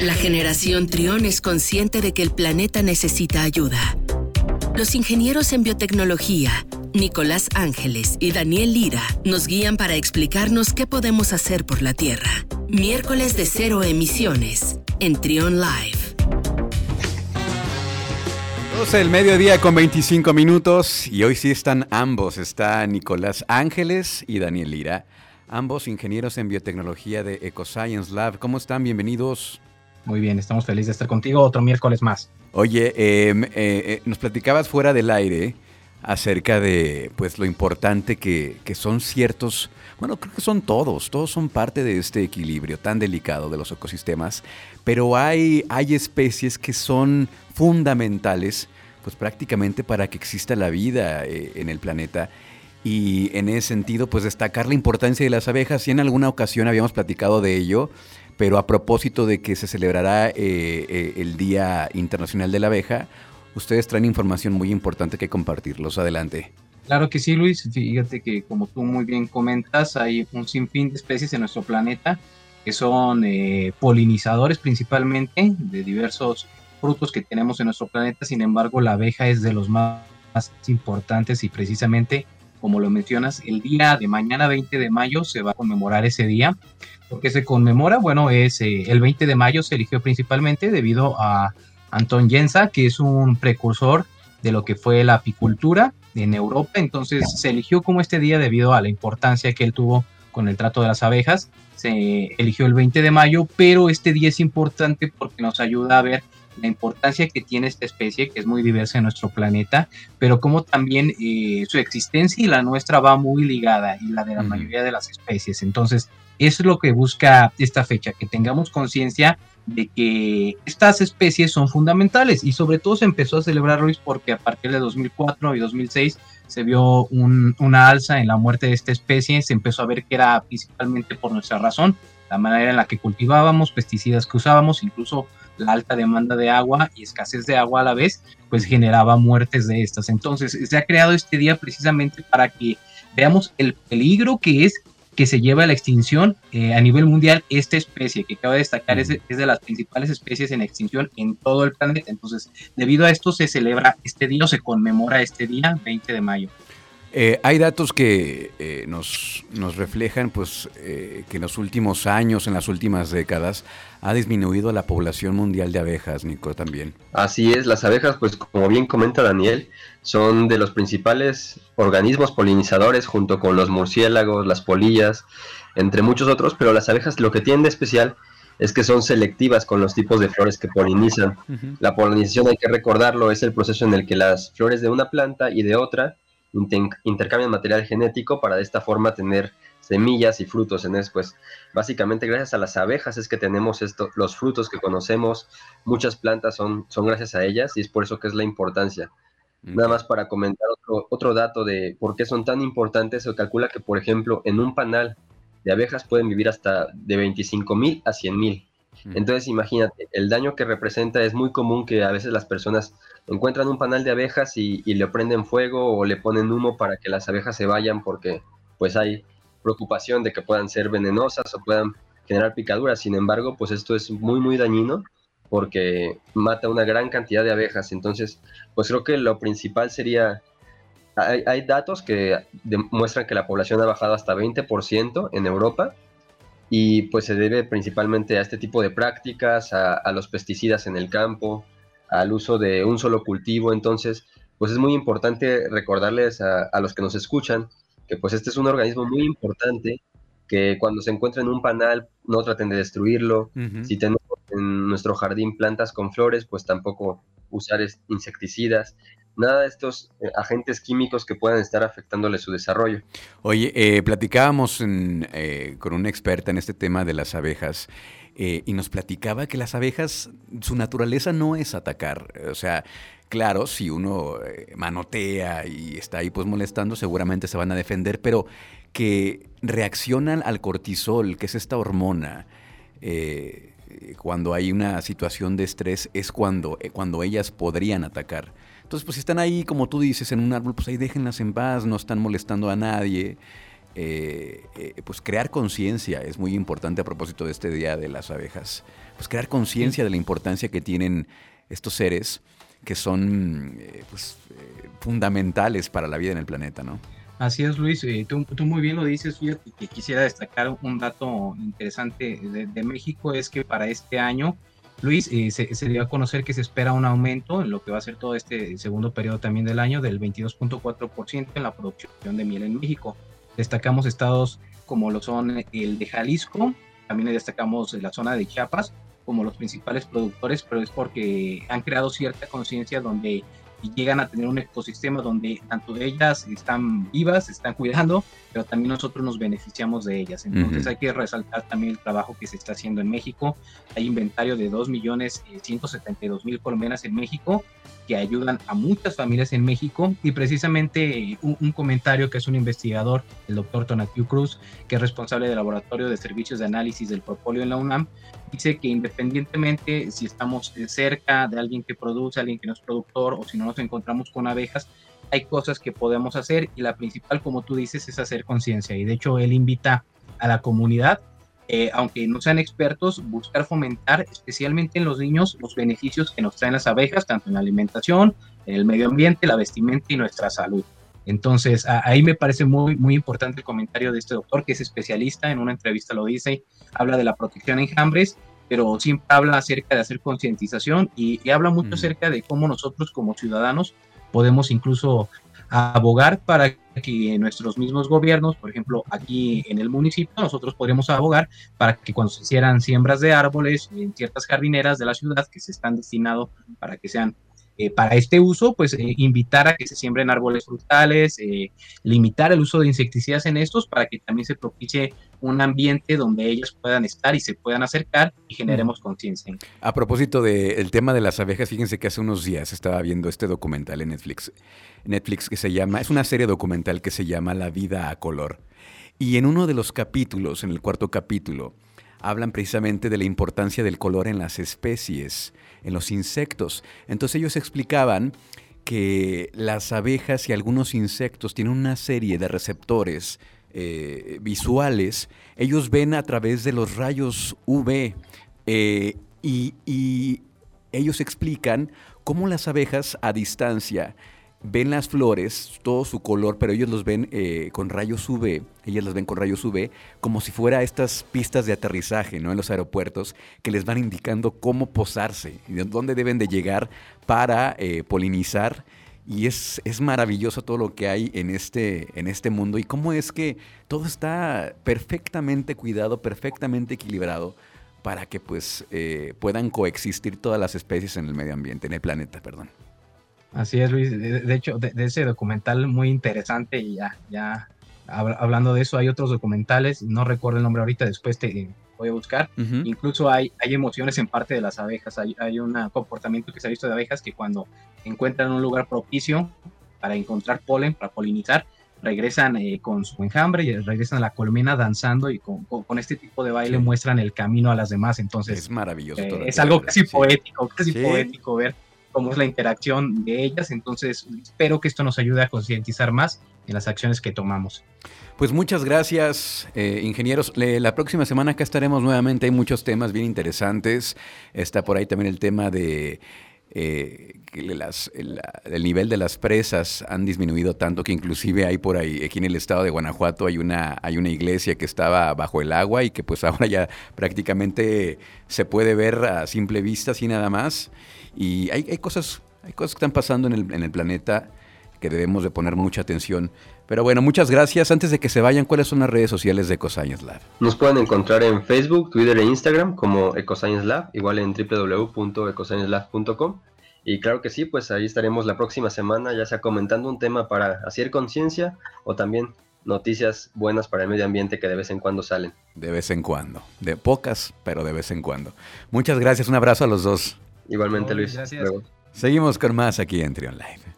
La generación Trión es consciente de que el planeta necesita ayuda. Los ingenieros en biotecnología, Nicolás Ángeles y Daniel Lira, nos guían para explicarnos qué podemos hacer por la Tierra. Miércoles de cero emisiones en Trión Live. 12 del mediodía con 25 minutos y hoy sí están ambos. Está Nicolás Ángeles y Daniel Lira, ambos ingenieros en biotecnología de EcoScience Lab. ¿Cómo están? Bienvenidos. Muy bien, estamos felices de estar contigo otro miércoles más. Oye, em, eh, eh, nos platicabas fuera del aire acerca de pues lo importante que, que son ciertos, bueno, creo que son todos, todos son parte de este equilibrio tan delicado de los ecosistemas, pero hay, hay especies que son fundamentales pues prácticamente para que exista la vida eh, en el planeta. Y en ese sentido, pues destacar la importancia de las abejas. Y en alguna ocasión habíamos platicado de ello, pero a propósito de que se celebrará eh, eh, el Día Internacional de la Abeja, ustedes traen información muy importante que compartirlos. Adelante. Claro que sí, Luis. Fíjate que como tú muy bien comentas, hay un sinfín de especies en nuestro planeta que son polinizadores principalmente de diversos frutos que tenemos en nuestro planeta, sin embargo la abeja es de los más, importantes y precisamente, como lo mencionas, el día de mañana 20 de mayo se va a conmemorar ese día. Lo que se conmemora, bueno, es eh, el 20 de mayo se eligió principalmente debido a Anton Jensa, que es un precursor de lo que fue la apicultura en Europa, entonces se eligió como este día debido a la importancia que él tuvo con el trato de las abejas. Se eligió el 20 de mayo, pero este día es importante porque nos ayuda a ver la importancia que tiene esta especie, que es muy diversa en nuestro planeta, pero como también eh, su existencia y la nuestra va muy ligada, y la de la mayoría de las especies. Entonces, eso es lo que busca esta fecha, que tengamos conciencia de que estas especies son fundamentales y sobre todo se empezó a celebrar Luis porque a partir de 2004 y 2006 se vio una alza en la muerte de esta especie, se empezó a ver que era principalmente por nuestra razón, la manera en la que cultivábamos, pesticidas que usábamos, incluso la alta demanda de agua y escasez de agua a la vez, pues generaba muertes de estas. Entonces, se ha creado este día precisamente para que veamos el peligro que es que se lleva a la extinción eh, a nivel mundial esta especie, que cabe destacar es, es, de las principales especies en extinción en todo el planeta. Entonces, debido a esto se celebra este día o se conmemora este día, 20 de mayo. Eh, hay datos que eh, nos, nos, reflejan pues, eh, que en los últimos años, en las últimas décadas, ha disminuido la población mundial de abejas, Nico, también. Así es, las abejas, pues como bien comenta Daniel, son de los principales organismos polinizadores junto con los murciélagos, las polillas, entre muchos otros, pero las abejas lo que tienen de especial es que son selectivas con los tipos de flores que polinizan. La polinización, hay que recordarlo, es el proceso en el que las flores de una planta y de otra intercambian material genético para de esta forma tener semillas y frutos. En eso, pues básicamente gracias a las abejas es que tenemos esto, los frutos que conocemos, muchas plantas son, son gracias a ellas y es por eso que es la importancia. Nada más para comentar otro, otro dato de por qué son tan importantes, se calcula que, por ejemplo, en un panal de abejas pueden vivir hasta de 25 mil a 100 mil. Entonces, imagínate, el daño que representa es muy común que a veces las personas encuentran un panal de abejas y, le prenden fuego o le ponen humo para que las abejas se vayan porque pues hay preocupación de que puedan ser venenosas o puedan generar picaduras. Sin embargo, pues esto es muy, muy dañino porque mata una gran cantidad de abejas. Entonces, pues creo que lo principal sería, hay, hay datos que demuestran que la población ha bajado hasta 20% en Europa y pues se debe principalmente a este tipo de prácticas, a, los pesticidas en el campo, al uso de un solo cultivo. Entonces, pues es muy importante recordarles a, los que nos escuchan que pues este es un organismo muy importante que cuando se encuentra en un panal no traten de destruirlo. Si tenemos en nuestro jardín plantas con flores, pues tampoco usar insecticidas nada de estos eh, agentes químicos que puedan estar afectándole su desarrollo. Oye, eh, platicábamos eh, con una experta en este tema de las abejas y nos platicaba que las abejas, su naturaleza no es atacar. O sea, claro, si uno manotea y está ahí pues molestando, seguramente se van a defender, pero que reaccionan al cortisol, que es esta hormona. Cuando hay una situación de estrés es cuando, cuando ellas podrían atacar. Entonces, pues si están ahí, como tú dices, en un árbol, pues ahí déjenlas en paz, no están molestando a nadie. eh, eh, pues crear conciencia es muy importante a propósito de este Día de las Abejas. Pues crear conciencia de la importancia que tienen estos seres que son eh, pues, fundamentales para la vida en el planeta, ¿no? Así es, Luis. Tú, tú, muy bien lo dices. Fíjate que quisiera destacar un dato interesante de, de México, es que para este año Luis, se, se, dio a conocer que se espera un aumento en lo que va a ser todo este segundo periodo también del año del 22.4% en la producción de miel en México. Destacamos estados como lo son el de Jalisco, también destacamos la zona de Chiapas como los principales productores, pero es porque han creado cierta conciencia donde llegan a tener un ecosistema donde tanto de ellas están vivas, están cuidando, pero también nosotros nos beneficiamos de ellas. Entonces hay que resaltar también el trabajo que se está haciendo en México. Hay inventario de 2.172.000 eh, colmenas en México que ayudan a muchas familias en México. Y precisamente un, comentario que es un investigador, el doctor Tonatiu Cruz, que es responsable del Laboratorio de Servicios de Análisis del Propóleo en la UNAM, dice que independientemente si estamos cerca de alguien que produce, alguien que no es productor o si no nos encontramos con abejas, hay cosas que podemos hacer. Y la principal, como tú dices, es hacer conciencia. Y de hecho él invita a la comunidad eh, aunque no sean expertos, buscar fomentar especialmente en los niños los beneficios que nos traen las abejas, tanto en la alimentación, en el medio ambiente, la vestimenta y nuestra salud. Entonces, ahí me parece muy, muy importante el comentario de este doctor, que es especialista, en una entrevista lo dice, habla de la protección en enjambres, pero siempre habla acerca de hacer concientización y, habla mucho acerca de cómo nosotros como ciudadanos podemos incluso abogar para que nuestros mismos gobiernos, por ejemplo, aquí en el municipio, nosotros podríamos abogar para que cuando se hicieran siembras de árboles en ciertas jardineras de la ciudad que se están destinados para que sean eh, para este uso, pues eh, invitar a que se siembren árboles frutales, eh, limitar el uso de insecticidas en estos para que también se propicie un ambiente donde ellos puedan estar y se puedan acercar y generemos conciencia. A propósito del tema de las abejas, fíjense que hace unos días estaba viendo este documental en Netflix, Netflix que se llama, es una serie documental que se llama La vida a color. Y en uno de los capítulos, en el cuarto capítulo, hablan precisamente de la importancia del color en las especies, en los insectos. Entonces ellos explicaban que las abejas y algunos insectos tienen una serie de receptores eh, visuales, ellos ven a través de los rayos UV eh, y ellos explican cómo las abejas a distancia ven las flores, todo su color, pero ellos los ven eh, con rayos UV, ellas las ven con rayos UV, como si fuera estas pistas de aterrizaje ¿no? en los aeropuertos que les van indicando cómo posarse y dónde deben de llegar para polinizar. Y es, es, maravilloso todo lo que hay en este, en este mundo y cómo es que todo está perfectamente cuidado, perfectamente equilibrado para que pues, eh, puedan coexistir todas las especies en el medio ambiente, en el planeta, perdón. Así es, Luis. De, hecho, de, ese documental muy interesante y ya, ya hablando de eso, hay otros documentales, no recuerdo el nombre ahorita, después te voy a buscar. Incluso hay, hay emociones en parte de las abejas. Hay, hay un comportamiento que se ha visto de abejas que cuando encuentran un lugar propicio para encontrar polen, para polinizar, regresan eh, con su enjambre y regresan a la colmena danzando y con, con, este tipo de baile muestran el camino a las demás. Entonces, es maravilloso. Eh, es algo casi poético, casi poético ver cómo es la interacción de ellas. Entonces, espero que esto nos ayude a concientizar más en las acciones que tomamos. Pues muchas gracias, eh, ingenieros. la próxima semana acá estaremos nuevamente. Hay muchos temas bien interesantes. Está por ahí también el tema de eh, las, el, nivel de las presas han disminuido tanto que inclusive hay por ahí, aquí en el estado de Guanajuato hay una, hay una iglesia que estaba bajo el agua y que pues ahora ya prácticamente se puede ver a simple vista, así nada más. Y hay, cosas, hay cosas que están pasando en el, en el planeta que debemos de poner mucha atención. Pero bueno, muchas gracias. Antes de que se vayan, ¿cuáles son las redes sociales de EcoScience Lab? Nos pueden encontrar en Facebook, Twitter e Instagram como EcoScience Lab, igual en www.ecosciencelab.com. Y claro que sí, pues ahí estaremos la próxima semana, ya sea comentando un tema para hacer conciencia o también noticias buenas para el medio ambiente que de vez en cuando salen. De vez en cuando, de pocas, pero de vez en cuando. Muchas gracias, un abrazo a los dos. Igualmente, Luis. Gracias. Seguimos con más aquí en Trion Live.